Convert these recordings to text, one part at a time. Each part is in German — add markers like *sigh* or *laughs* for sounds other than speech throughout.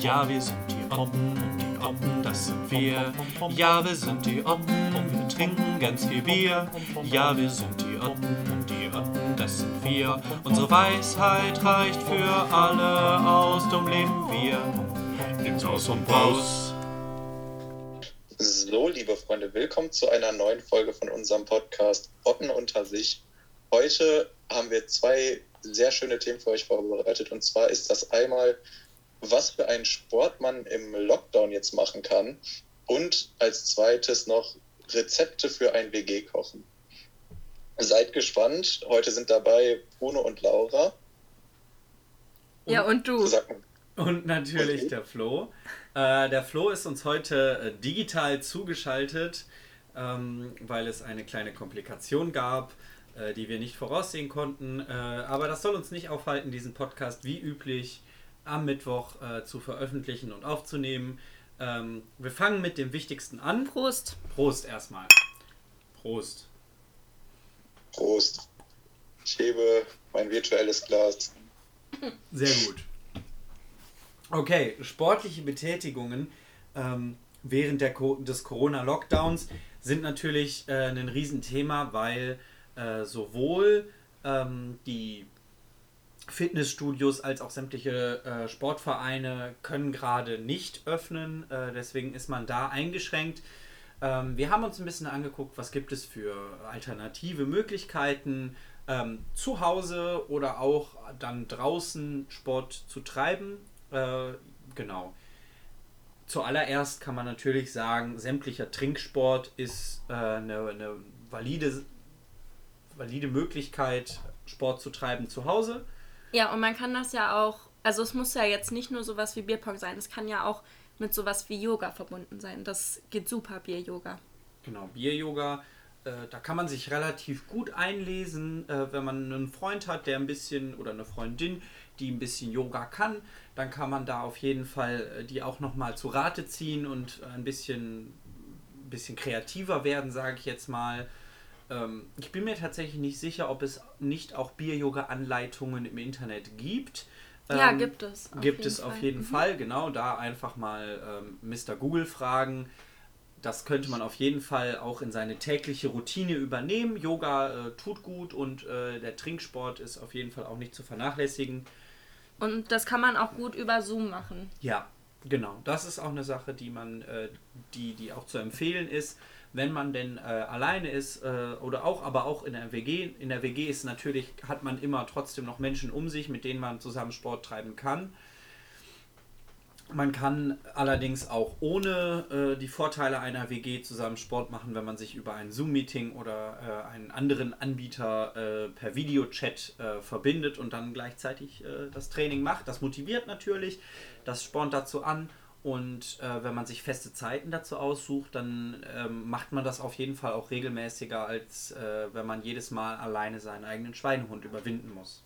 Ja, wir sind die Oppen, die Oppen, das sind wir. Ja, wir sind die Oppen und wir trinken ganz viel Bier. Ja, wir sind die Oppen und die Oppen, das sind wir. Unsere Weisheit reicht für alle aus, dumm leben wir. Nimm's aus und raus. So, liebe Freunde, willkommen zu einer neuen Folge von unserem Podcast Otten unter sich. Heute haben wir zwei sehr schöne Themen für euch vorbereitet. Und zwar ist das einmal, was für einen Sport man im Lockdown jetzt machen kann. Und als zweites noch Rezepte für ein WG-Kochen. Seid gespannt. Heute sind dabei Bruno und Laura. Ja, und du. Und natürlich Okay. der Flo. Äh, der Flo ist uns heute äh, digital zugeschaltet, ähm, weil es eine kleine Komplikation gab, äh, die wir nicht voraussehen konnten. Äh, aber das soll uns nicht aufhalten, diesen Podcast wie üblich am Mittwoch äh, zu veröffentlichen und aufzunehmen. Ähm, wir fangen mit dem Wichtigsten an. Prost. Prost erstmal. Prost. Prost. Ich hebe mein virtuelles Glas. Sehr gut. Okay, sportliche Betätigungen ähm, während der Co des Corona-Lockdowns sind natürlich äh, ein Riesenthema, weil äh, sowohl ähm, die Fitnessstudios als auch sämtliche äh, Sportvereine können gerade nicht öffnen. Äh, deswegen ist man da eingeschränkt. Ähm, wir haben uns ein bisschen angeguckt, was gibt es für alternative Möglichkeiten, ähm, zu Hause oder auch dann draußen Sport zu treiben. Äh, genau. Zuallererst kann man natürlich sagen, sämtlicher Trinksport ist äh, eine, eine valide, valide Möglichkeit, Sport zu treiben zu Hause. Ja, und man kann das ja auch, also es muss ja jetzt nicht nur sowas wie Bierpong sein, es kann ja auch mit sowas wie Yoga verbunden sein. Das geht super, Bier-Yoga. Genau, Bier-Yoga. Äh, da kann man sich relativ gut einlesen, äh, wenn man einen Freund hat, der ein bisschen oder eine Freundin, die ein bisschen Yoga kann, dann kann man da auf jeden Fall äh, die auch nochmal zu Rate ziehen und ein bisschen, ein bisschen kreativer werden, sage ich jetzt mal. Ähm, ich bin mir tatsächlich nicht sicher, ob es nicht auch Bier-Yoga-Anleitungen im Internet gibt. ja, Ähm, gibt es. auf Gibt jeden es auf Fall. jeden Mhm. Fall, genau. Da einfach mal ähm, Mr. Google fragen. Das könnte man auf jeden Fall auch in seine tägliche Routine übernehmen. Yoga äh, tut gut und äh, der Trinksport ist auf jeden Fall auch nicht zu vernachlässigen. Und das kann man auch gut über Zoom machen. Ja, genau. Das ist auch eine Sache, die man, äh, die, die auch zu empfehlen ist, wenn man denn äh, alleine ist äh, oder auch, aber auch in der WG. In der WG ist natürlich, hat man immer trotzdem noch Menschen um sich, mit denen man zusammen Sport treiben kann. Man kann allerdings auch ohne äh, die Vorteile einer WG zusammen Sport machen, wenn man sich über ein Zoom-Meeting oder äh, einen anderen Anbieter äh, per Videochat äh, verbindet und dann gleichzeitig das Training macht. Das motiviert natürlich, das spornt dazu an und äh, wenn man sich feste Zeiten dazu aussucht, dann ähm, macht man das auf jeden Fall auch regelmäßiger, als äh, wenn man jedes Mal alleine seinen eigenen Schweinehund überwinden muss.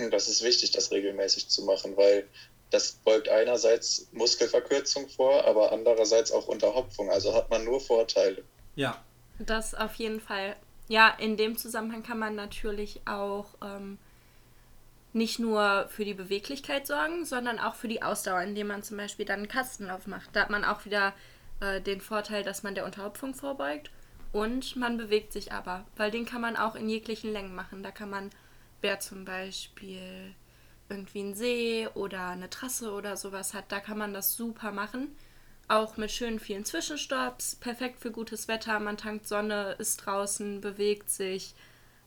Und das ist wichtig, das regelmäßig zu machen, weil das beugt einerseits Muskelverkürzung vor, aber andererseits auch Unterhopfung. Also hat man nur Vorteile. Ja, Das auf jeden Fall. Ja, in dem Zusammenhang kann man natürlich auch ähm, nicht nur für die Beweglichkeit sorgen, sondern auch für die Ausdauer, indem man zum Beispiel dann einen Kastenlauf macht. Da hat man auch wieder äh, den Vorteil, dass man der Unterhopfung vorbeugt und man bewegt sich aber, weil den kann man auch in jeglichen Längen machen. Da kann man, wer zum Beispiel irgendwie einen See oder eine Trasse oder sowas hat, da kann man das super machen. Auch mit schönen vielen Zwischenstopps, perfekt für gutes Wetter, man tankt Sonne, ist draußen, bewegt sich.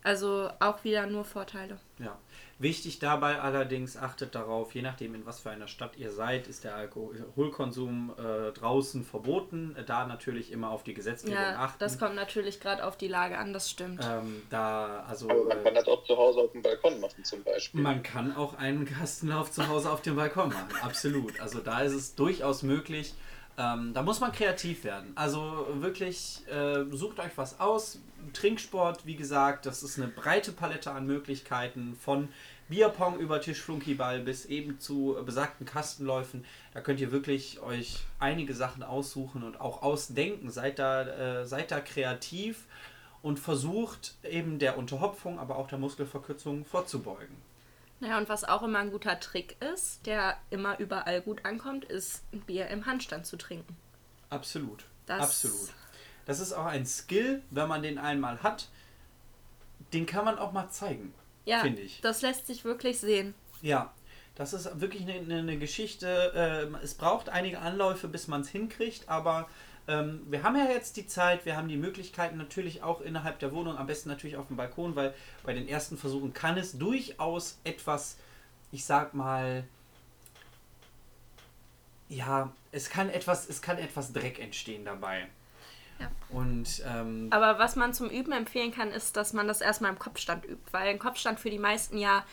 Also auch wieder nur Vorteile. Ja. Wichtig dabei allerdings, achtet darauf, je nachdem in was für einer Stadt ihr seid, ist der Alkoholkonsum äh, draußen verboten. Da natürlich immer auf die Gesetzgebung Ja, achten. das kommt natürlich gerade auf die Lage an, das stimmt. ähm, da, also, Aber man kann das auch zu Hause auf dem Balkon machen zum Beispiel. man kann auch einen Kastenlauf zu Hause auf dem Balkon machen. Absolut. Also da ist es durchaus möglich. Ähm, da muss man kreativ werden. Also wirklich, äh, sucht euch was aus. Trinksport, wie gesagt, das ist eine breite Palette an Möglichkeiten von Bierpong über Tischflunkyball bis eben zu besagten Kastenläufen. Da könnt ihr wirklich euch einige Sachen aussuchen und auch ausdenken. Seid da, äh, seid da kreativ und versucht eben der Unterhopfung, aber auch der Muskelverkürzung vorzubeugen. Naja, und was auch immer ein guter Trick ist, der immer überall gut ankommt, ist ein Bier im Handstand zu trinken. Absolut. Das- Absolut. Das ist auch ein Skill, wenn man den einmal hat, den kann man auch mal zeigen, Ja, finde ich. das lässt sich wirklich sehen. Ja, das ist wirklich eine, eine, Geschichte. ähm, es braucht einige Anläufe, bis man es hinkriegt, aber ähm, wir haben ja jetzt die Zeit, wir haben die Möglichkeiten natürlich auch innerhalb der Wohnung, am besten natürlich auf dem Balkon, weil bei den ersten Versuchen kann es durchaus etwas, ich sag mal, ja, es kann etwas, es kann etwas Dreck entstehen dabei. Ja. Und ähm, Aber was man zum Üben empfehlen kann, ist, dass man das erstmal im Kopfstand übt, weil ein Kopfstand für die meisten ja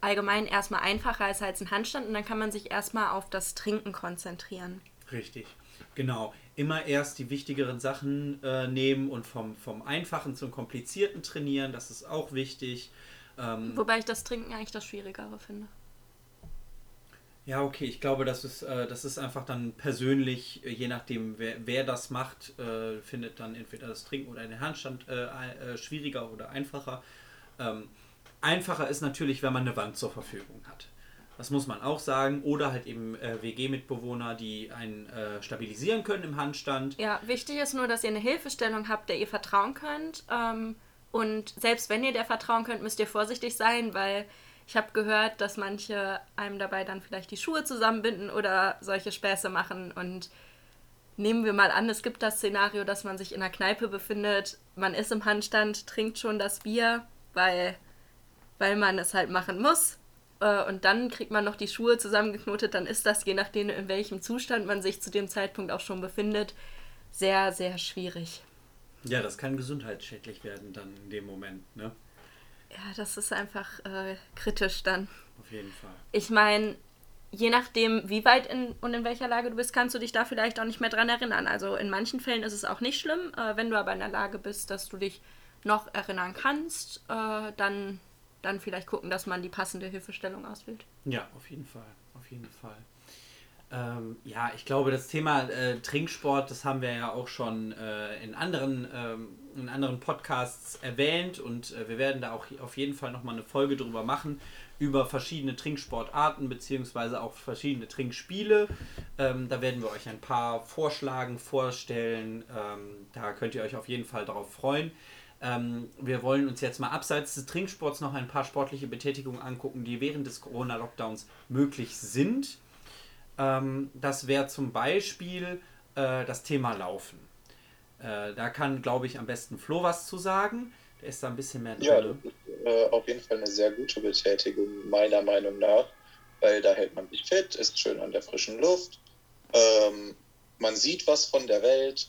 allgemein erstmal einfacher ist als ein Handstand und dann kann man sich erstmal auf das Trinken konzentrieren. Richtig, genau. Immer erst die wichtigeren Sachen äh, nehmen und vom, vom Einfachen zum Komplizierten trainieren, das ist auch wichtig. Ähm, Wobei ich das Trinken eigentlich das Schwierigere finde. ja, okay, ich glaube, das ist, äh, das ist einfach dann persönlich, äh, je nachdem, wer, wer das macht, äh, findet dann entweder das Trinken oder den Handstand äh, äh, schwieriger oder einfacher. Ähm, einfacher ist natürlich, wenn man eine Wand zur Verfügung hat. Das muss man auch sagen. Oder halt eben äh, WG-Mitbewohner, die einen äh, stabilisieren können im Handstand. Ja, wichtig ist nur, dass ihr eine Hilfestellung habt, der ihr vertrauen könnt. Ähm, und selbst wenn ihr der vertrauen könnt, müsst ihr vorsichtig sein, weil ich habe gehört, dass manche einem dabei dann vielleicht die Schuhe zusammenbinden oder solche Späße machen. Und nehmen wir mal an, es gibt das Szenario, dass man sich in einer Kneipe befindet, man ist im Handstand, trinkt schon das Bier, weil, weil man es halt machen muss. Äh, Und dann kriegt man noch die Schuhe zusammengeknotet, dann ist das, je nachdem, in welchem Zustand man sich zu dem Zeitpunkt auch schon befindet, sehr, sehr schwierig. Ja, das kann gesundheitsschädlich werden dann in dem Moment, ne? Ja, das ist einfach äh, kritisch dann. Auf jeden Fall. Ich meine, je nachdem, wie weit in, und in welcher Lage du bist, kannst du dich da vielleicht auch nicht mehr dran erinnern. Also in manchen Fällen ist es auch nicht schlimm. Äh, wenn du aber in der Lage bist, dass du dich noch erinnern kannst, äh, dann, dann vielleicht gucken, dass man die passende Hilfestellung auswählt. Ja, auf jeden Fall. Auf jeden Fall. Ähm, ja, ich glaube, das Thema äh, Trinksport, das haben wir ja auch schon äh, in, anderen, ähm, in anderen Podcasts erwähnt und äh, wir werden da auch auf jeden Fall nochmal eine Folge drüber machen, über verschiedene Trinksportarten beziehungsweise auch verschiedene Trinkspiele. Ähm, da werden wir euch ein paar vorschlagen, vorstellen. Ähm, da könnt ihr euch auf jeden Fall darauf freuen. Ähm, wir wollen uns jetzt mal abseits des Trinksports noch ein paar sportliche Betätigungen angucken, die während des Corona-Lockdowns möglich sind. Ähm, das wäre zum Beispiel äh, das Thema Laufen. Äh, da kann, glaube ich, am besten Flo was zu sagen. Der ist da ein bisschen mehr Ja, drin. das ist äh, auf jeden Fall eine sehr gute Betätigung, meiner Meinung nach, weil da hält man sich fit, ist schön an der frischen Luft, ähm, man sieht was von der Welt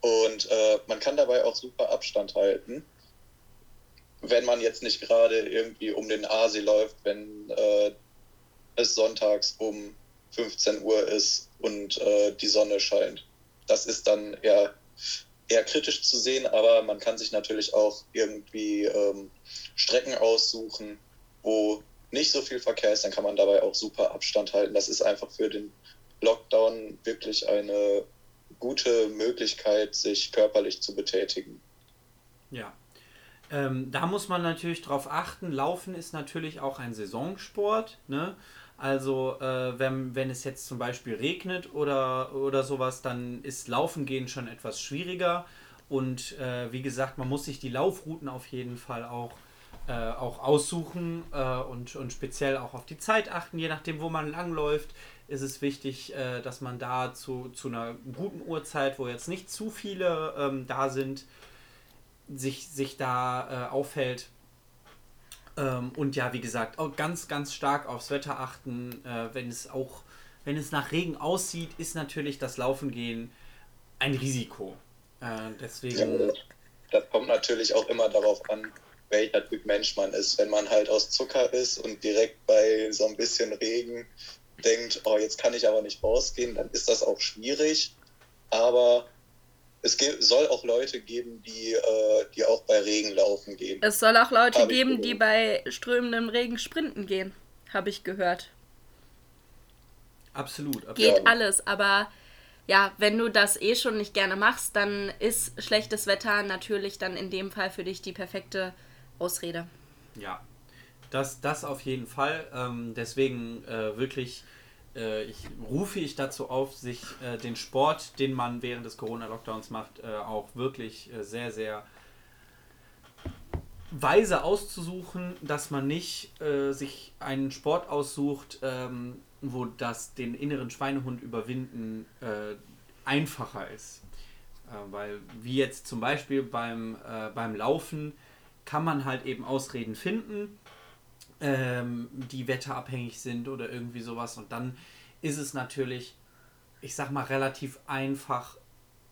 und äh, man kann dabei auch super Abstand halten, wenn man jetzt nicht gerade irgendwie um den Aasee läuft, wenn äh, es sonntags um 15 Uhr ist und äh, die Sonne scheint. Das ist dann eher eher kritisch zu sehen, aber man kann sich natürlich auch irgendwie ähm, Strecken aussuchen, wo nicht so viel Verkehr ist, dann kann man dabei auch super Abstand halten. Das ist einfach für den Lockdown wirklich eine gute Möglichkeit, sich körperlich zu betätigen. Ja. Ähm, da muss man natürlich drauf achten. Laufen ist natürlich auch ein Saisonsport. Ne? Also äh, wenn, wenn es jetzt zum Beispiel regnet oder, oder sowas, dann ist Laufen gehen schon etwas schwieriger. Und äh, wie gesagt, man muss sich die Laufrouten auf jeden Fall auch, äh, auch aussuchen äh, und, und speziell auch auf die Zeit achten. Je nachdem, wo man langläuft, ist es wichtig, äh, dass man da zu, zu einer guten Uhrzeit, wo jetzt nicht zu viele ähm, da sind, sich, sich da äh, aufhält. Ähm, und ja, wie gesagt, auch ganz, ganz stark aufs Wetter achten. Äh, wenn es auch, wenn es nach Regen aussieht, ist natürlich das Laufen gehen ein Risiko. Äh, deswegen. Das kommt natürlich auch immer darauf an, welcher Typ Mensch man ist. Wenn man halt aus Zucker ist und direkt bei so ein bisschen Regen denkt, oh, jetzt kann ich aber nicht rausgehen, dann ist das auch schwierig. Aber es ge- soll auch Leute geben, die, äh, die auch bei Regen laufen gehen. Es soll auch Leute geben, die bei strömendem Regen sprinten gehen, habe ich gehört. Absolut. absolut. Geht Ja. alles, aber ja, wenn du das eh schon nicht gerne machst, dann ist schlechtes Wetter natürlich dann in dem Fall für dich die perfekte Ausrede. Ja, das, das auf jeden Fall. Ähm, deswegen äh, wirklich äh, ich, rufe ich dazu auf, sich äh, den Sport, den man während des Corona-Lockdowns macht, äh, auch wirklich äh, sehr, sehr weise auszusuchen, dass man nicht äh, sich einen Sport aussucht, ähm, wo das den inneren Schweinehund überwinden einfacher ist. Weil wie jetzt zum Beispiel beim, beim Laufen kann man halt eben Ausreden finden, ähm, die wetterabhängig sind oder irgendwie sowas. Und dann ist es natürlich, ich sag mal, relativ einfach,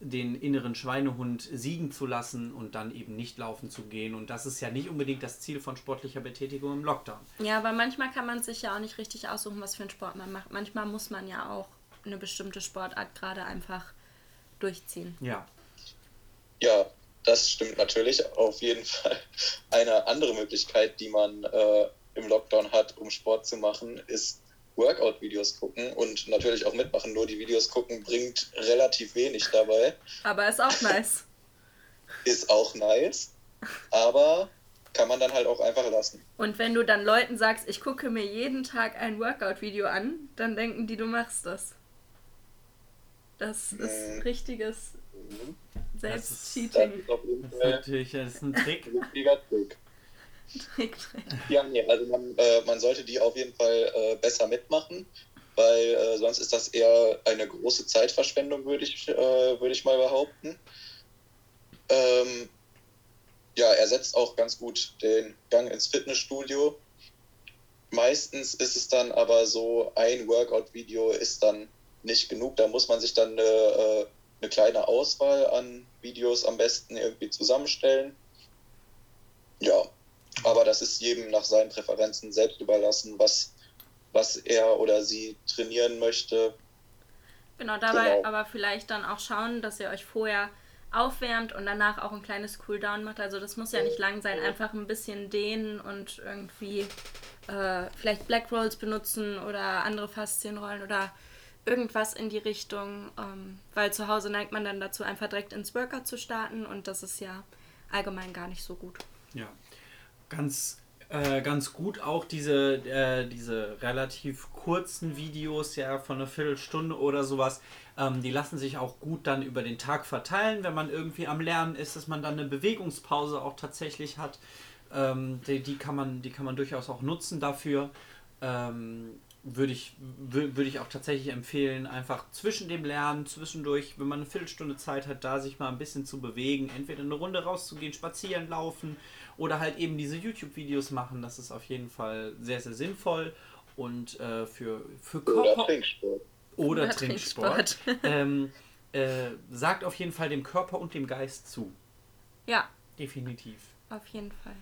den inneren Schweinehund siegen zu lassen und dann eben nicht laufen zu gehen. Und das ist ja nicht unbedingt das Ziel von sportlicher Betätigung im Lockdown. Ja, aber manchmal kann man sich ja auch nicht richtig aussuchen, was für einen Sport man macht. Manchmal muss man ja auch eine bestimmte Sportart gerade einfach durchziehen. Ja. Ja, das stimmt natürlich. Auf jeden Fall. Eine andere Möglichkeit, die man äh, im Lockdown hat, um Sport zu machen, ist Workout-Videos gucken und natürlich auch mitmachen. Nur die Videos gucken bringt relativ wenig dabei. Aber ist auch nice. *laughs* Ist auch nice, aber kann man dann halt auch einfach lassen. Und wenn du dann Leuten sagst, ich gucke mir jeden Tag ein Workout-Video an, dann denken die, du machst das. Das ist Mhm. richtiges Das Selbstcheating. ist auf jeden Das ist natürlich das ist ein Trick. ein wichtiger Trick. Ja, nee, also man, äh, man sollte die auf jeden Fall äh, besser mitmachen, weil äh, sonst ist das eher eine große Zeitverschwendung, würde ich, äh, würde ich mal behaupten. Ähm, ja, ersetzt auch ganz gut den Gang ins Fitnessstudio. Meistens ist es dann aber so, ein Workout-Video ist dann nicht genug. Da muss man sich dann eine, äh, eine kleine Auswahl an Videos am besten irgendwie zusammenstellen. Ja, aber das ist jedem nach seinen Präferenzen selbst überlassen, was, was er oder sie trainieren möchte. Genau, dabei Genau. aber vielleicht dann auch schauen, dass ihr euch vorher aufwärmt und danach auch ein kleines Cooldown macht. Also das muss ja nicht lang sein, einfach ein bisschen dehnen und irgendwie äh, vielleicht Black Rolls benutzen oder andere Faszienrollen oder irgendwas in die Richtung, ähm, weil zu Hause neigt man dann dazu, einfach direkt ins Workout zu starten und das ist ja allgemein gar nicht so gut. Ja, ganz, äh, ganz gut auch diese, äh, diese relativ kurzen Videos, ja, von einer Viertelstunde oder sowas. Ähm, die lassen sich auch gut dann über den Tag verteilen, wenn man irgendwie am Lernen ist, dass man dann eine Bewegungspause auch tatsächlich hat. Ähm, die, die, kann man, die kann man durchaus auch nutzen dafür. Ähm, würde ich, wür- würde ich auch tatsächlich empfehlen, einfach zwischen dem Lernen, zwischendurch, wenn man eine Viertelstunde Zeit hat, da sich mal ein bisschen zu bewegen, entweder eine Runde rauszugehen, spazieren, laufen oder halt eben diese YouTube-Videos machen. Das ist auf jeden Fall sehr, sehr sinnvoll und äh, für, für Oder Körper Trinksport. oder, Oder Trinksport, Trinksport. *laughs* ähm, äh, sagt auf jeden Fall dem Körper und dem Geist zu. Ja, Definitiv. Auf jeden Fall.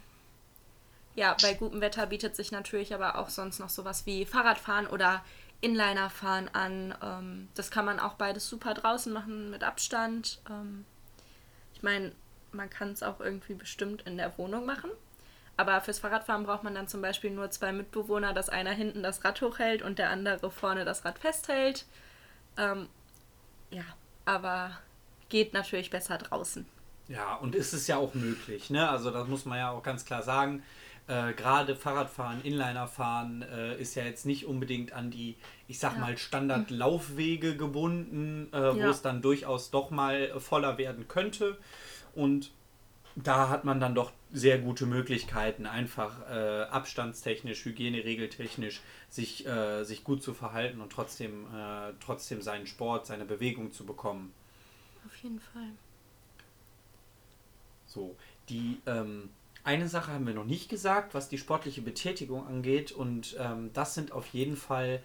Ja, bei gutem Wetter bietet sich natürlich aber auch sonst noch sowas wie Fahrradfahren oder Inlinerfahren an. Ähm, das kann man auch beides super draußen machen mit Abstand. Ähm, ich meine, man kann es auch irgendwie bestimmt in der Wohnung machen. Aber fürs Fahrradfahren braucht man dann zum Beispiel nur zwei Mitbewohner, dass einer hinten das Rad hochhält und der andere vorne das Rad festhält. Ähm, ja, aber geht natürlich besser draußen. Ja, und ist es ja auch möglich, ne? Also das muss man ja auch ganz klar sagen. Äh, Gerade Fahrradfahren, Inlinerfahren äh, ist ja jetzt nicht unbedingt an die, ich sag Ja. mal, Standardlaufwege gebunden, äh, wo Ja. es dann durchaus doch mal voller werden könnte. Und da hat man dann doch sehr gute Möglichkeiten, einfach äh, abstandstechnisch, hygieneregeltechnisch sich, äh, sich gut zu verhalten und trotzdem, äh, trotzdem seinen Sport, seine Bewegung zu bekommen. Auf jeden Fall. So, die ähm, eine Sache haben wir noch nicht gesagt, was die sportliche Betätigung angeht, und ähm, das sind auf jeden Fall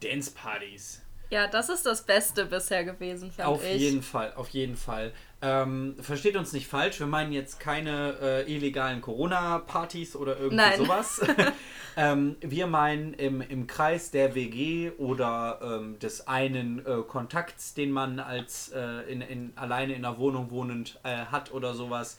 Dance-Partys. Ja, das ist das Beste bisher gewesen, fand Auf ich. jeden Fall, auf jeden Fall. Ähm, versteht uns nicht falsch, wir meinen jetzt keine äh, illegalen Corona-Partys oder irgendwie Nein. sowas. *laughs* *laughs* ähm, wir meinen im, im Kreis der WG oder ähm, des einen äh, Kontakts, den man als äh, in, in, alleine in einer Wohnung wohnend äh, hat oder sowas,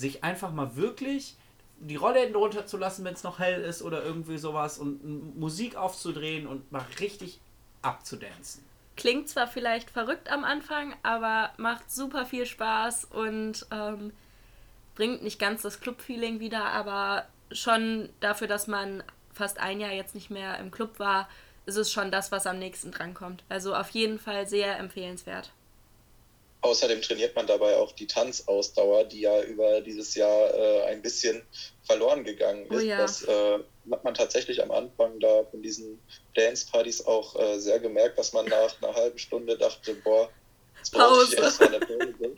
sich einfach mal wirklich die Rollläden runterzulassen, wenn es noch hell ist oder irgendwie sowas und m, Musik aufzudrehen und mal richtig abzudancen. Klingt zwar vielleicht verrückt am Anfang, aber macht super viel Spaß und ähm, bringt nicht ganz das Club-Feeling wieder, aber schon dafür, dass man fast ein Jahr jetzt nicht mehr im Club war, ist es schon das, was am nächsten drankommt. Also auf jeden Fall sehr empfehlenswert. Außerdem trainiert man dabei auch die Tanzausdauer, die ja über dieses Jahr äh, ein bisschen verloren gegangen ist. Oh ja. Das äh, hat man tatsächlich am Anfang da von diesen Dance-Partys auch äh, sehr gemerkt, dass man nach einer halben Stunde dachte, boah, jetzt brauche ich erstmal eine Pause.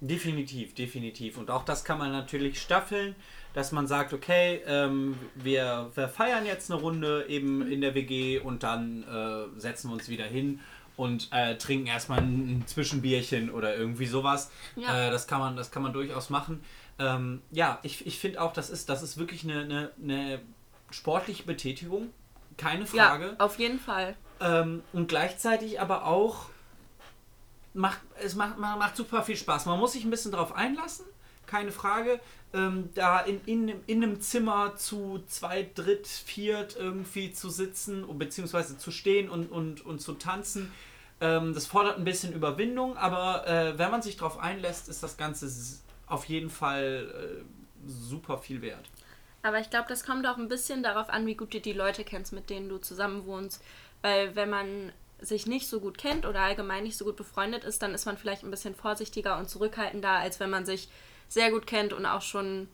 Definitiv, definitiv. Und auch das kann man natürlich staffeln, dass man sagt, okay, ähm, wir, wir, feiern jetzt eine Runde eben in der WG und dann äh, setzen wir uns wieder hin und äh, trinken erstmal ein Zwischenbierchen oder irgendwie sowas. Ja. Äh, das, kann man, das kann man durchaus machen. Ähm, ja, ich, ich finde auch, das ist, das ist wirklich eine, eine, eine sportliche Betätigung. Keine Frage. Ja, auf jeden Fall. Ähm, und gleichzeitig aber auch macht es macht, macht super viel Spaß. Man muss sich ein bisschen darauf einlassen, keine Frage. Ähm, da in, in, in einem Zimmer zu zwei, dritt, viert irgendwie zu sitzen, beziehungsweise zu stehen und, und, und zu tanzen, ähm, das fordert ein bisschen Überwindung, aber äh, wenn man sich darauf einlässt, ist das Ganze auf jeden Fall äh, super viel wert. Aber ich glaube, das kommt auch ein bisschen darauf an, wie gut du die Leute kennst, mit denen du zusammen wohnst. Weil wenn man sich nicht so gut kennt oder allgemein nicht so gut befreundet ist, dann ist man vielleicht ein bisschen vorsichtiger und zurückhaltender, als wenn man sich sehr gut kennt und auch schon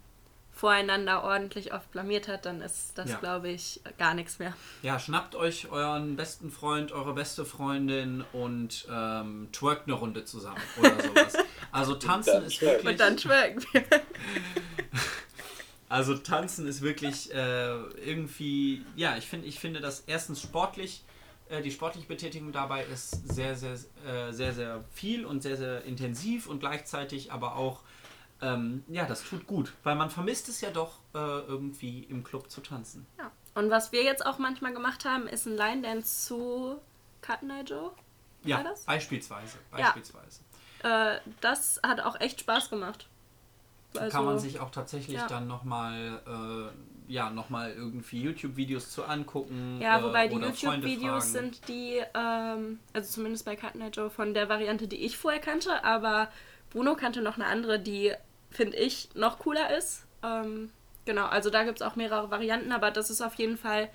voreinander ordentlich oft blamiert hat, dann ist das, ja. glaube ich, gar nichts mehr. Ja, schnappt euch euren besten Freund, eure beste Freundin und ähm, twerkt eine Runde zusammen oder *laughs* sowas. Also tanzen ist wirklich... Und dann twerken wir. *laughs* Also tanzen ist wirklich äh, irgendwie, ja, ich finde, ich finde das erstens sportlich, äh, die sportliche Betätigung dabei ist sehr, sehr, äh, sehr, sehr viel und sehr, sehr intensiv und gleichzeitig aber auch ähm, ja, das tut gut, weil man vermisst es ja doch äh, irgendwie im Club zu tanzen. Ja. Und was wir jetzt auch manchmal gemacht haben, ist ein Line Dance zu Cut Night Joe. Ja, das? beispielsweise. beispielsweise. Ja. Äh, das hat auch echt Spaß gemacht. Also, kann man sich auch tatsächlich ja. dann nochmal äh, ja, noch irgendwie YouTube-Videos zu angucken. Ja, wobei äh, die YouTube-Videos sind die, ähm, also zumindest bei Cut Night Joe von der Variante, die ich vorher kannte, aber Bruno kannte noch eine andere, die, finde ich, noch cooler ist. Ähm, genau, also da gibt es auch mehrere Varianten, aber das ist auf jeden Fall,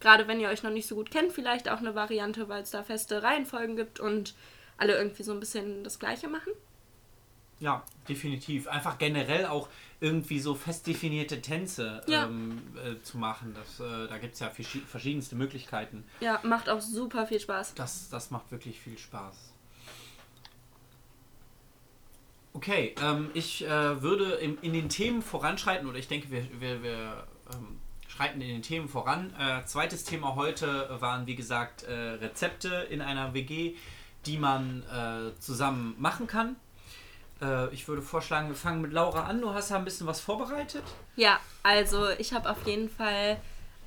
gerade wenn ihr euch noch nicht so gut kennt, vielleicht auch eine Variante, weil es da feste Reihenfolgen gibt und alle irgendwie so ein bisschen das Gleiche machen. Ja, definitiv. Einfach generell auch irgendwie so fest definierte Tänze ja. ähm, äh, zu machen. Das, äh, da gibt es ja verschiedenste Möglichkeiten. Ja, macht auch super viel Spaß. Das, das macht wirklich viel Spaß. Okay, ähm, ich äh, würde in, in, den Themen voranschreiten, oder ich denke, wir, wir, wir ähm, schreiten in den Themen voran. Äh, zweites Thema heute waren, wie gesagt, äh, Rezepte in einer WG, die man äh, zusammen machen kann. Äh, ich würde vorschlagen, wir fangen mit Laura an. Du hast ja ein bisschen was vorbereitet. Ja, also ich habe auf jeden Fall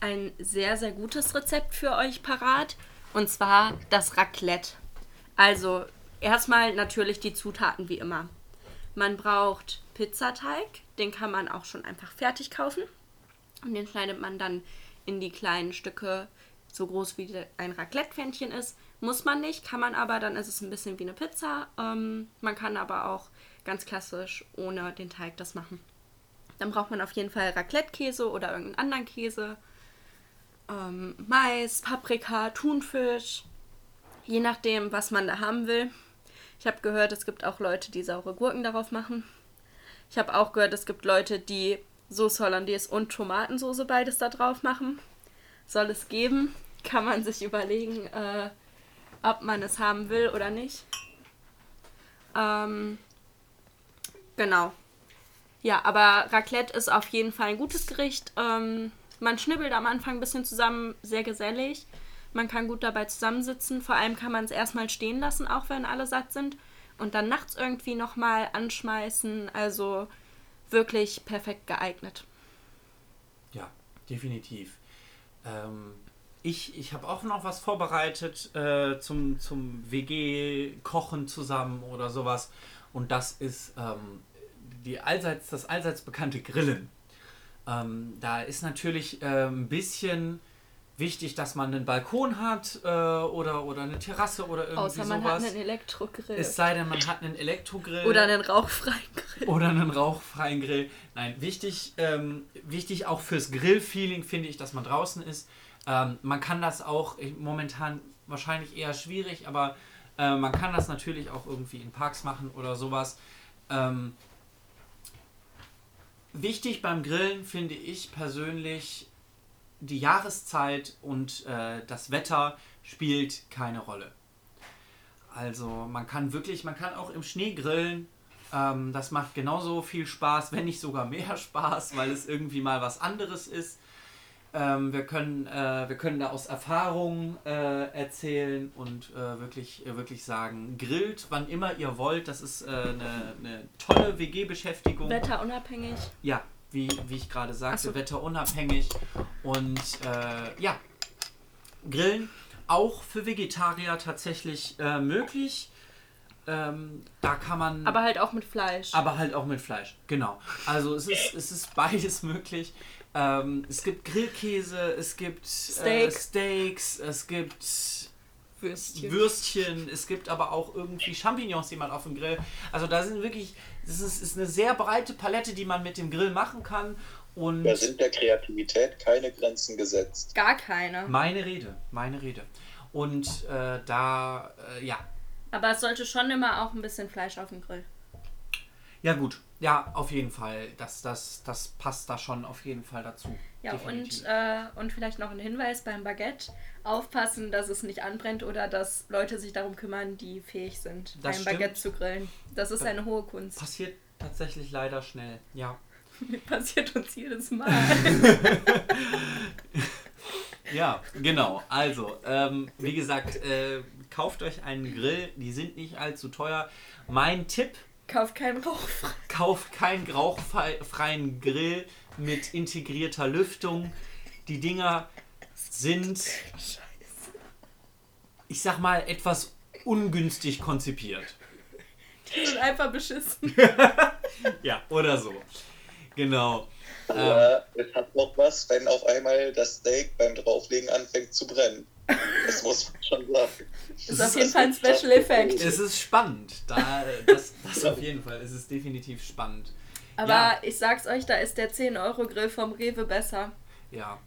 ein sehr, sehr gutes Rezept für euch parat. Und zwar das Raclette. Also erstmal natürlich die Zutaten wie immer. Man braucht Pizzateig, den kann man auch schon einfach fertig kaufen. Und den schneidet man dann in die kleinen Stücke, so groß wie ein Raclette-Pfännchen ist. Muss man nicht, kann man aber, dann ist es ein bisschen wie eine Pizza. Ähm, man kann aber auch ganz klassisch ohne den Teig das machen. Dann braucht man auf jeden Fall Raclette-Käse oder irgendeinen anderen Käse. Ähm, Mais, Paprika, Thunfisch. Je nachdem, was man da haben will. Ich habe gehört, es gibt auch Leute, die saure Gurken darauf machen. Ich habe auch gehört, es gibt Leute, die Sauce Hollandaise und Tomatensoße beides da drauf machen. Soll es geben? *laughs* Kann man sich überlegen, äh, ob man es haben will oder nicht. Ähm, genau. Ja, aber Raclette ist auf jeden Fall ein gutes Gericht. Ähm, man schnibbelt am Anfang ein bisschen zusammen, sehr gesellig. Man kann gut dabei zusammensitzen. Vor allem kann man es erstmal stehen lassen, auch wenn alle satt sind. Und dann nachts irgendwie nochmal anschmeißen. Also wirklich perfekt geeignet. Ja, definitiv. Ähm, ich ich habe auch noch was vorbereitet äh, zum, zum WG-Kochen zusammen oder sowas. Und das ist ähm, die allseits, das allseits bekannte Grillen. Ähm, da ist natürlich äh, ein bisschen wichtig, dass man einen Balkon hat äh, oder, oder eine Terrasse oder irgendwie Außer man sowas. hat einen Elektrogrill. es sei denn, man hat einen Elektrogrill. Oder einen rauchfreien Grill. oder einen rauchfreien Grill. Nein, wichtig, ähm, wichtig auch fürs Grillfeeling finde ich, dass man draußen ist. Ähm, man kann das auch ich- momentan wahrscheinlich eher schwierig, aber äh, man kann das natürlich auch irgendwie in Parks machen oder sowas. Ähm, wichtig beim Grillen finde ich persönlich die Jahreszeit und äh, das Wetter spielt keine Rolle. Also man kann wirklich, man kann auch im Schnee grillen. Ähm, das macht genauso viel Spaß, wenn nicht sogar mehr *laughs* Spaß, weil es irgendwie mal was anderes ist. Ähm, wir, können, äh, wir können da aus Erfahrung äh, erzählen und äh, wirklich, äh, wirklich sagen, grillt, wann immer ihr wollt. Das ist äh, eine, eine tolle WG-Beschäftigung. Wetterunabhängig. Ja, wie, wie ich gerade sagte, so. wetterunabhängig. Und äh, ja, Grillen auch für Vegetarier tatsächlich äh, möglich. Ähm, da kann man. Aber halt auch mit Fleisch. aber halt auch mit Fleisch, genau. Also es ist, es ist beides *laughs* möglich. Ähm, es gibt Grillkäse, es gibt Äh, Steak. Steaks, es gibt Würstchen. Würstchen, es gibt aber auch irgendwie Champignons, die man auf dem Grill. Also da sind wirklich, das ist, ist eine sehr breite Palette, die man mit dem Grill machen kann. Und Da sind der Kreativität keine Grenzen gesetzt. Gar keine. meine Rede, meine Rede. Und äh, da, äh, ja, Aber es sollte schon immer auch ein bisschen Fleisch auf dem Grill. ja gut, ja, auf jeden Fall. Das, das, das passt da schon auf jeden Fall dazu. Ja, Definitiv. und, äh, und vielleicht noch ein Hinweis beim Baguette. Aufpassen, dass es nicht anbrennt oder dass Leute sich darum kümmern, die fähig sind, Das beim stimmt. Baguette zu grillen. Das ist eine hohe Kunst. Passiert tatsächlich leider schnell, ja. *laughs* Passiert uns jedes Mal. *laughs* Ja, genau. Also, ähm, wie gesagt, äh, kauft euch einen Grill, die sind nicht allzu teuer. Mein Tipp, Kauft keinen Rauchfrei. kauft keinen rauchfreien Grill mit integrierter Lüftung. Die Dinger sind, ich sag mal, etwas ungünstig konzipiert. Die sind einfach beschissen. *laughs* Ja, oder so. Genau. Aber es hat noch was, wenn auf einmal das Steak beim Drauflegen anfängt zu brennen. Das muss man schon sagen. Ist auf jeden Fall ein Special Effekt. Es ist spannend. Da, das, das auf jeden Fall. Es ist definitiv spannend. Aber Ja. ich sag's euch, da ist der 10-Euro-Grill vom Rewe besser. Ja,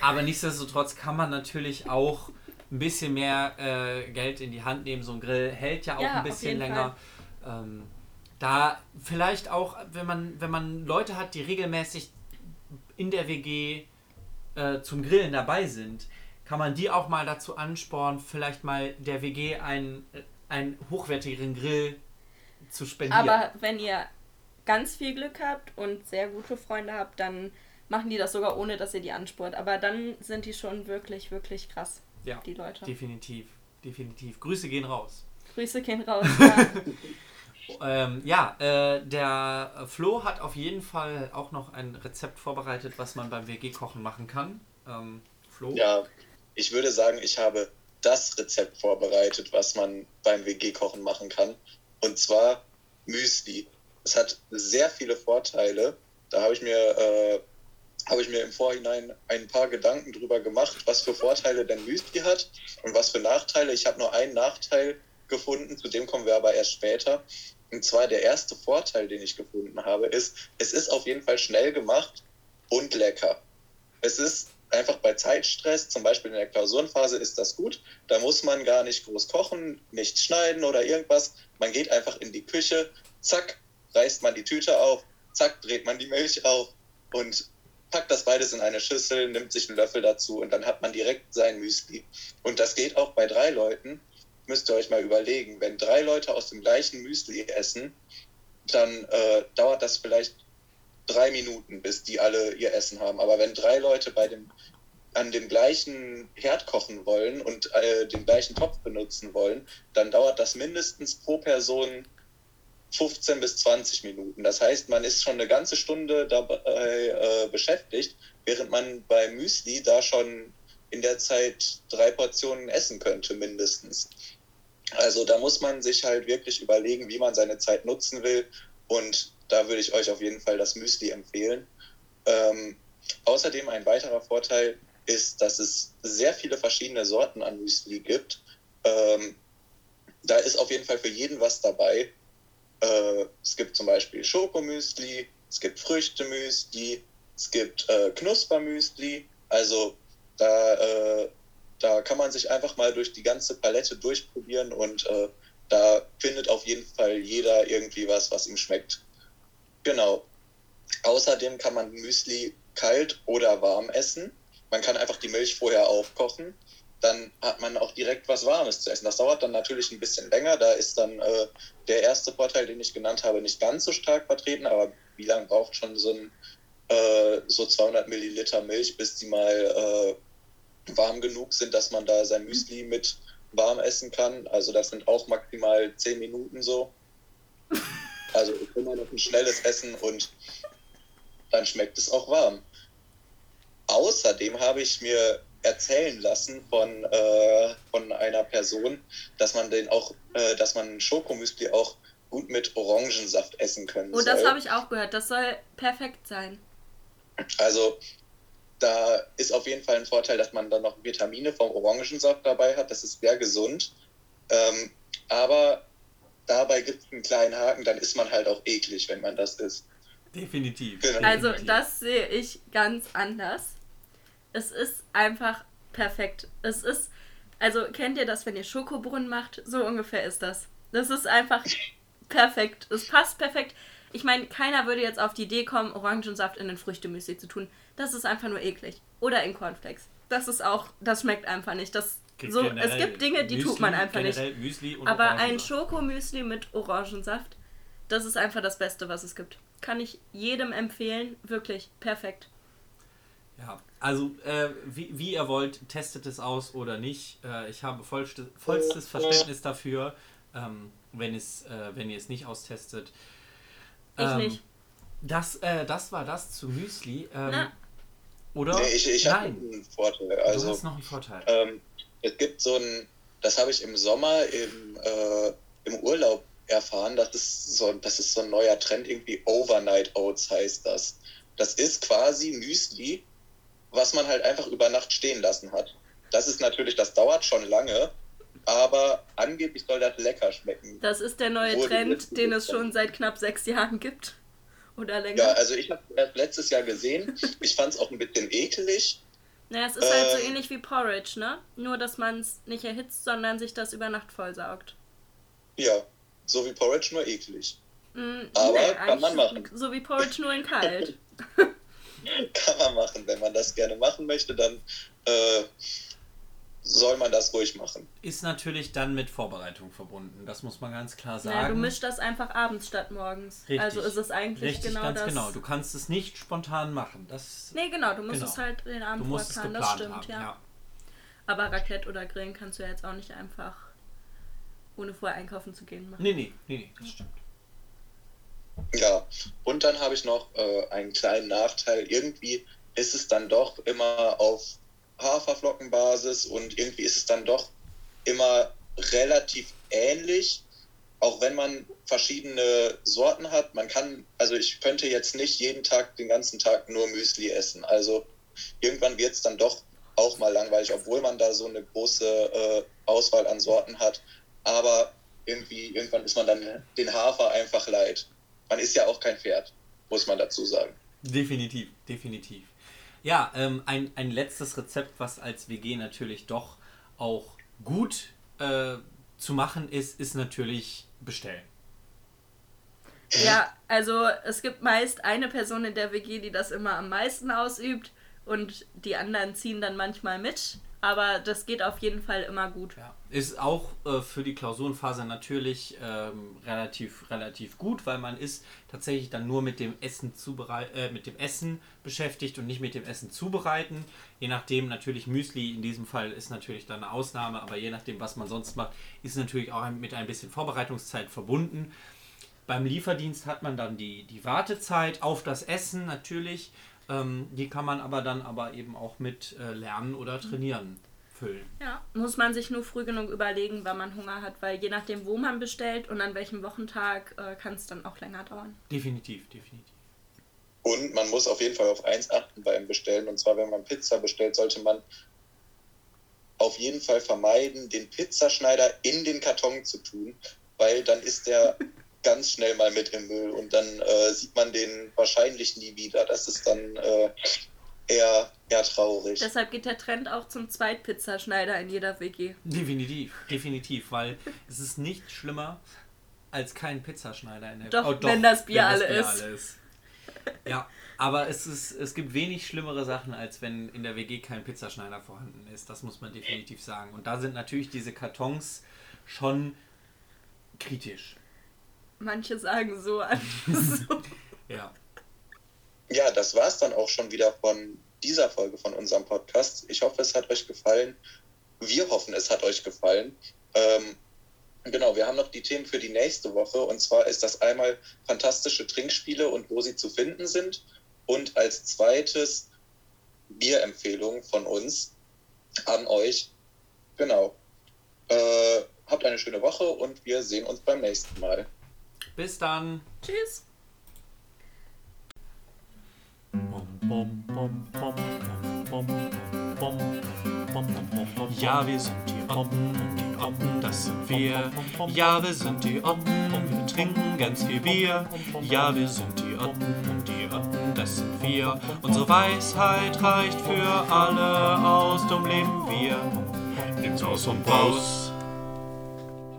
aber nichtsdestotrotz kann man natürlich auch ein bisschen mehr äh, Geld in die Hand nehmen. So ein Grill hält ja auch Ja, ein bisschen länger. Ähm, da vielleicht auch, wenn man, wenn man Leute hat, die regelmäßig in der WG äh, zum Grillen dabei sind, kann man die auch mal dazu anspornen, vielleicht mal der WG einen, äh, einen hochwertigeren Grill zu spendieren. Aber wenn ihr ganz viel Glück habt und sehr gute Freunde habt, dann machen die das sogar ohne, dass ihr die anspurt. Aber dann sind die schon wirklich, wirklich krass, ja, die Leute. definitiv, definitiv. Grüße gehen raus. Grüße gehen raus. *laughs* Ja. Ähm, ja, äh, der Flo hat auf jeden Fall auch noch ein Rezept vorbereitet, was man beim WG-Kochen machen kann. Ähm, Flo? Ja, ich würde sagen, ich habe das Rezept vorbereitet, was man beim WG-Kochen machen kann. Und zwar Müsli. Es hat sehr viele Vorteile. Da habe ich mir, äh, habe ich mir im Vorhinein ein paar Gedanken drüber gemacht, was für Vorteile denn Müsli hat und was für Nachteile. Ich habe nur einen Nachteil gefunden, zu dem kommen wir aber erst später. Und zwar der erste Vorteil, den ich gefunden habe, ist, es ist auf jeden Fall schnell gemacht und lecker. Es ist einfach bei Zeitstress, zum Beispiel in der Klausurenphase, ist das gut. Da muss man gar nicht groß kochen, nicht schneiden oder irgendwas. Man geht einfach in die Küche, zack, reißt man die Tüte auf, zack, dreht man die Milch auf und packt das beides in eine Schüssel, nimmt sich einen Löffel dazu und dann hat man direkt sein Müsli. Und das geht auch bei drei Leuten. Müsst ihr euch mal überlegen, wenn drei Leute aus dem gleichen Müsli essen, dann äh, dauert das vielleicht drei Minuten, bis die alle ihr Essen haben. Aber wenn drei Leute bei dem, an dem gleichen Herd kochen wollen und äh, den gleichen Topf benutzen wollen, dann dauert das mindestens pro Person 15 bis 20 Minuten. Das heißt, man ist schon eine ganze Stunde dabei äh, beschäftigt, während man bei Müsli da schon in der Zeit drei Portionen essen könnte, mindestens. Also da muss man sich halt wirklich überlegen, wie man seine Zeit nutzen will. Und da würde ich euch auf jeden Fall das Müsli empfehlen. Ähm, außerdem ein weiterer Vorteil, ist, dass es sehr viele verschiedene Sorten an Müsli gibt. Ähm, da ist auf jeden Fall für jeden was dabei. Äh, es gibt zum Beispiel Schokomüsli, es gibt Früchtemüsli, es gibt äh, Knuspermüsli. Also da, äh, da kann man sich einfach mal durch die ganze Palette durchprobieren und äh, da findet auf jeden Fall jeder irgendwie was, was ihm schmeckt. Genau. Außerdem kann man Müsli kalt oder warm essen. Man kann einfach die Milch vorher aufkochen. Dann hat man auch direkt was Warmes zu essen. Das dauert dann natürlich ein bisschen länger. Da ist dann äh, der erste Vorteil, den ich genannt habe, nicht ganz so stark vertreten. Aber wie lange braucht schon so ein äh, so 200 Milliliter Milch, bis die mal äh, warm genug sind, dass man da sein Müsli mit warm essen kann? Also das sind auch maximal 10 Minuten so. Also immer noch ein schnelles Essen und dann schmeckt es auch warm. Außerdem habe ich mir erzählen lassen von, äh, von einer Person, dass man den auch, äh, dass man Schokomüsli auch gut mit Orangensaft essen können Oh, soll. das habe ich auch gehört. Das soll perfekt sein. Also da ist auf jeden Fall ein Vorteil, dass man dann noch Vitamine vom Orangensaft dabei hat. Das ist sehr gesund. Ähm, aber dabei gibt es einen kleinen Haken, dann ist man halt auch eklig, wenn man das isst. Definitiv. Genau. Also, das sehe ich ganz anders. Es ist einfach perfekt. Es ist, also kennt ihr das, wenn ihr Schokobrunnen macht? So ungefähr ist das. Das ist einfach perfekt. Es passt perfekt. Ich meine, keiner würde jetzt auf die Idee kommen, Orangensaft in den Früchtemüsli zu tun. Das ist einfach nur eklig. Oder in Cornflakes. Das ist auch, das schmeckt einfach nicht. Das, so, es gibt Dinge, die Müsli, tut man einfach nicht. Aber ein. Schokomüsli mit Orangensaft, das ist einfach das Beste, was es gibt. Kann ich jedem empfehlen. Wirklich perfekt. Ja, also äh, wie, wie ihr wollt, testet es aus oder nicht. Äh, ich habe vollste, vollstes Verständnis dafür, ähm, wenn, es, äh, wenn ihr es nicht austestet. Ich Ähm, nicht. Das, äh, das war das zu Müsli. Ähm, oder? Nee, ich ich habe Nein, einen Vorteil. du Also hast noch einen Vorteil. ähm, es gibt so ein, das habe ich im Sommer im, äh, im Urlaub erfahren, das ist, so, das ist so ein neuer Trend, irgendwie Overnight Oats heißt das. Das ist quasi Müsli, was man halt einfach über Nacht stehen lassen hat. Das ist natürlich, das dauert schon lange, aber angeblich soll das lecker schmecken. Das ist der neue Trend, den es schon seit knapp sechs Jahren gibt. Oder länger. Ja, also ich habe letztes Jahr gesehen, ich fand es auch ein bisschen ekelig. naja, es ist halt so ähm, ähnlich wie Porridge, ne? Nur, dass man es nicht erhitzt, sondern sich das über Nacht vollsaugt. Ja, so wie Porridge, nur eklig. Mm, Aber nee, kann man machen. So wie Porridge nur in kalt. *laughs* *laughs* Kann man machen. Wenn man das gerne machen möchte, dann äh, soll man das ruhig machen. Ist natürlich dann mit Vorbereitung verbunden. Das muss man ganz klar sagen. naja, du mischst das einfach abends statt morgens. Richtig. Also ist es eigentlich Richtig, genau ganz das. genau. Du kannst es nicht spontan machen. Das, Nee, genau, du musst Genau. es halt den Abend geplant das stimmt, haben. ja. ja. Aber Raclette oder Grillen kannst du ja jetzt auch nicht einfach ohne vorher einkaufen zu gehen machen. Nee, nee, nee, nee, das stimmt. Ja, und dann habe ich noch äh, einen kleinen Nachteil. Irgendwie ist es dann doch immer auf Haferflockenbasis und irgendwie ist es dann doch immer relativ ähnlich, auch wenn man verschiedene Sorten hat. Man kann, also ich könnte jetzt nicht jeden Tag, den ganzen Tag nur Müsli essen. Also irgendwann wird es dann doch auch mal langweilig, obwohl man da so eine große äh, Auswahl an Sorten hat. Aber irgendwie, irgendwann ist man dann den Hafer einfach leid. Man ist ja auch kein Pferd, muss man dazu sagen. Definitiv, definitiv. Ja, ähm, ein, ein letztes Rezept, was als WG natürlich doch auch gut äh, zu machen ist, ist natürlich bestellen. Ja, also es gibt meist eine Person in der WG, die das immer am meisten ausübt und die anderen ziehen dann manchmal mit. Aber das geht auf jeden Fall immer gut. Ja. Ist auch äh, für die Klausurenphase natürlich ähm, relativ, relativ gut, weil man ist tatsächlich dann nur mit dem Essen äh, mit dem Essen beschäftigt und nicht mit dem Essen zubereiten. Je nachdem, natürlich Müsli in diesem Fall ist natürlich dann eine Ausnahme, aber je nachdem, was man sonst macht, ist natürlich auch mit ein bisschen Vorbereitungszeit verbunden. Beim Lieferdienst hat man dann die, die Wartezeit auf das Essen natürlich. Ähm, die kann man aber dann aber eben auch mit äh, Lernen oder Trainieren füllen. Ja, muss man sich nur früh genug überlegen, wann man Hunger hat, weil je nachdem, wo man bestellt und an welchem Wochentag, äh, kann es dann auch länger dauern. Definitiv, definitiv. Und man muss auf jeden Fall auf eins achten beim Bestellen. Und zwar, wenn man Pizza bestellt, sollte man auf jeden Fall vermeiden, den Pizzaschneider in den Karton zu tun, weil dann ist der *laughs* ganz schnell mal mit im Müll und dann äh, sieht man den wahrscheinlich nie wieder. Das ist dann äh, eher, eher traurig. Deshalb geht der Trend auch zum Zweitpizzaschneider in jeder WG. Definitiv, definitiv, weil es ist nicht schlimmer als kein Pizzaschneider in der Doch, wenn das Bier alle ist. alle ist. Ja, aber es, ist, es gibt wenig schlimmere Sachen, als wenn in der WG kein Pizzaschneider vorhanden ist. Das muss man definitiv sagen. Und da sind natürlich diese Kartons schon kritisch. Manche sagen so, andere *laughs* so. Ja. Ja, das war es dann auch schon wieder von dieser Folge von unserem Podcast. Ich hoffe, es hat euch gefallen. Wir hoffen, es hat euch gefallen. Ähm, genau, wir haben noch die Themen für die nächste Woche. Und zwar ist das einmal fantastische Trinkspiele und wo sie zu finden sind. Und als zweites Bierempfehlungen von uns an euch. Genau. Äh, habt eine schöne Woche und wir sehen uns beim nächsten Mal. Bis dann. Tschüss. Ja, wir sind die Oppen und die Oppen, das sind wir. Ja, wir sind die Oppen und wir trinken ganz viel Bier. Ja, wir sind die Oppen und die Oppen, das sind wir. Unsere Weisheit reicht für alle aus, drum leben wir. Nimm's aus und raus.